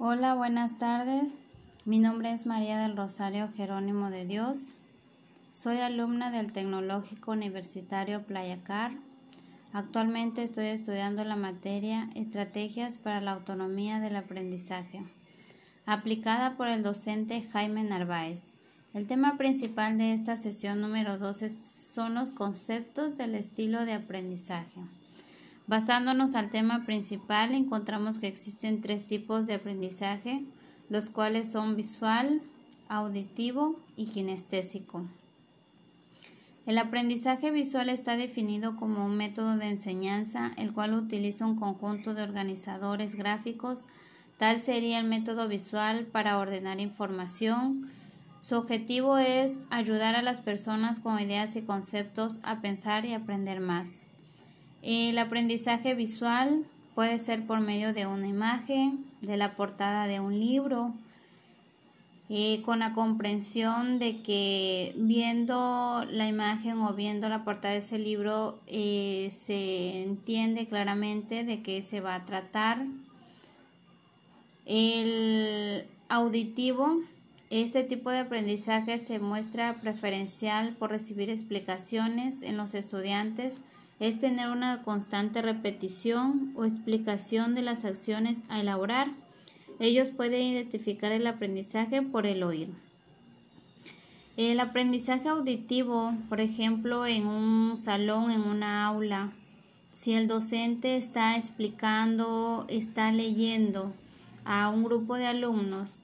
Hola, buenas tardes. Mi nombre es María del Rosario Jerónimo de Dios. Soy alumna del Tecnológico Universitario Playacar. Actualmente estoy estudiando la materia Estrategias para la Autonomía del Aprendizaje, aplicada por el docente Jaime Narváez. El tema principal de esta sesión número 12 son los conceptos del estilo de aprendizaje. Basándonos al tema principal, encontramos que existen tres tipos de aprendizaje, los cuales son visual, auditivo y kinestésico. El aprendizaje visual está definido como un método de enseñanza el cual utiliza un conjunto de organizadores gráficos. Tal sería el método visual para ordenar información. Su objetivo es ayudar a las personas con ideas y conceptos a pensar y aprender más. El aprendizaje visual puede ser por medio de una imagen, de la portada de un libro, con la comprensión de que viendo la imagen o viendo la portada de ese libro eh, se entiende claramente de qué se va a tratar. El auditivo, este tipo de aprendizaje se muestra preferencial por recibir explicaciones en los estudiantes es tener una constante repetición o explicación de las acciones a elaborar. Ellos pueden identificar el aprendizaje por el oír. El aprendizaje auditivo, por ejemplo, en un salón, en una aula, si el docente está explicando, está leyendo a un grupo de alumnos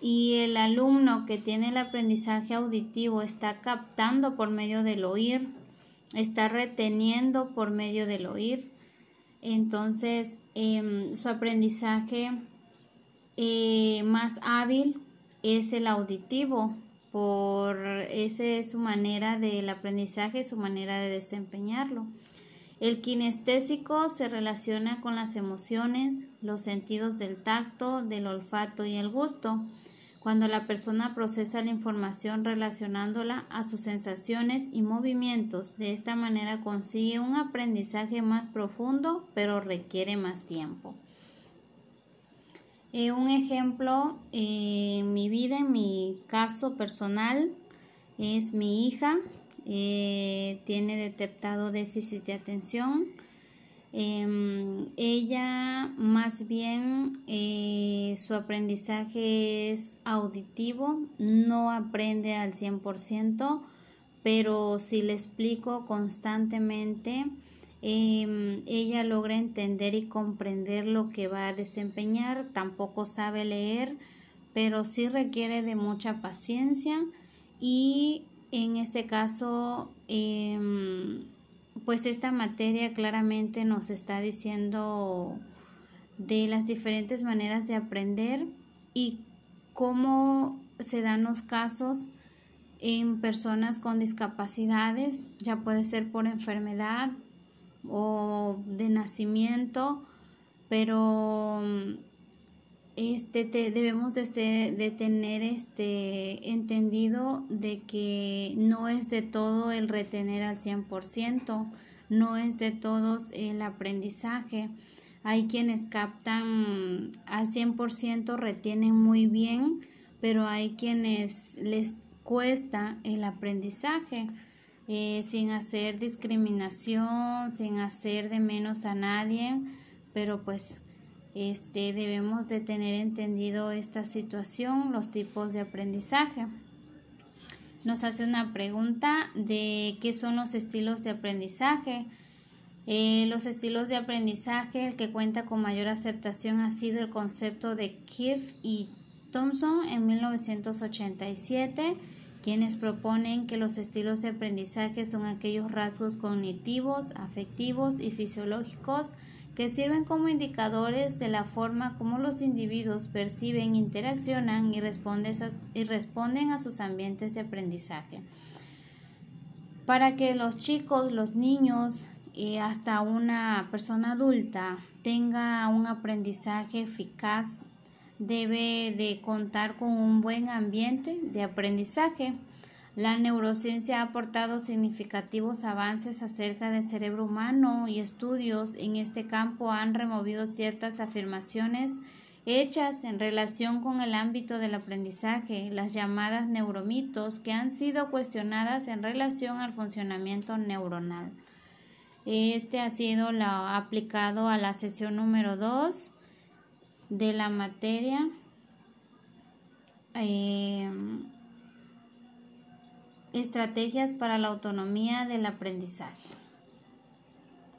y el alumno que tiene el aprendizaje auditivo está captando por medio del oír, está reteniendo por medio del oír. Entonces, em, su aprendizaje eh, más hábil es el auditivo, por esa es su manera del aprendizaje, su manera de desempeñarlo. El kinestésico se relaciona con las emociones, los sentidos del tacto, del olfato y el gusto cuando la persona procesa la información relacionándola a sus sensaciones y movimientos. De esta manera consigue un aprendizaje más profundo, pero requiere más tiempo. Eh, un ejemplo en mi vida, en mi caso personal, es mi hija. Eh, tiene detectado déficit de atención Em, ella más bien eh, su aprendizaje es auditivo, no aprende al 100%, pero si le explico constantemente, em, ella logra entender y comprender lo que va a desempeñar, tampoco sabe leer, pero sí requiere de mucha paciencia y en este caso em, pues esta materia claramente nos está diciendo de las diferentes maneras de aprender y cómo se dan los casos en personas con discapacidades, ya puede ser por enfermedad o de nacimiento, pero este debemos de, de, tener este entendido de que no es de todo el retener al 100%, no es de todos el aprendizaje. Hay quienes captan al 100%, retienen muy bien, pero hay quienes les cuesta el aprendizaje eh, sin hacer discriminación, sin hacer de menos a nadie, pero pues este, debemos de tener entendido esta situación, los tipos de aprendizaje. Nos hace una pregunta de qué son los estilos de aprendizaje. Eh, los estilos de aprendizaje, el que cuenta con mayor aceptación ha sido el concepto de Keefe y Thompson en 1987, quienes proponen que los estilos de aprendizaje son aquellos rasgos cognitivos, afectivos y fisiológicos que sirven como indicadores de la forma como los individuos perciben, interaccionan y responden a, sus ambientes de aprendizaje. Para que los chicos, los niños y hasta una persona adulta tenga un aprendizaje eficaz, debe de contar con un buen ambiente de aprendizaje la neurociencia ha aportado significativos avances acerca del cerebro humano y estudios en este campo han removido ciertas afirmaciones hechas en relación con el ámbito del aprendizaje, las llamadas neuromitos, que han sido cuestionadas en relación al funcionamiento neuronal. Este ha sido aplicado a la sesión número 2 de la materia. Eh, estrategias para la autonomía del aprendizaje.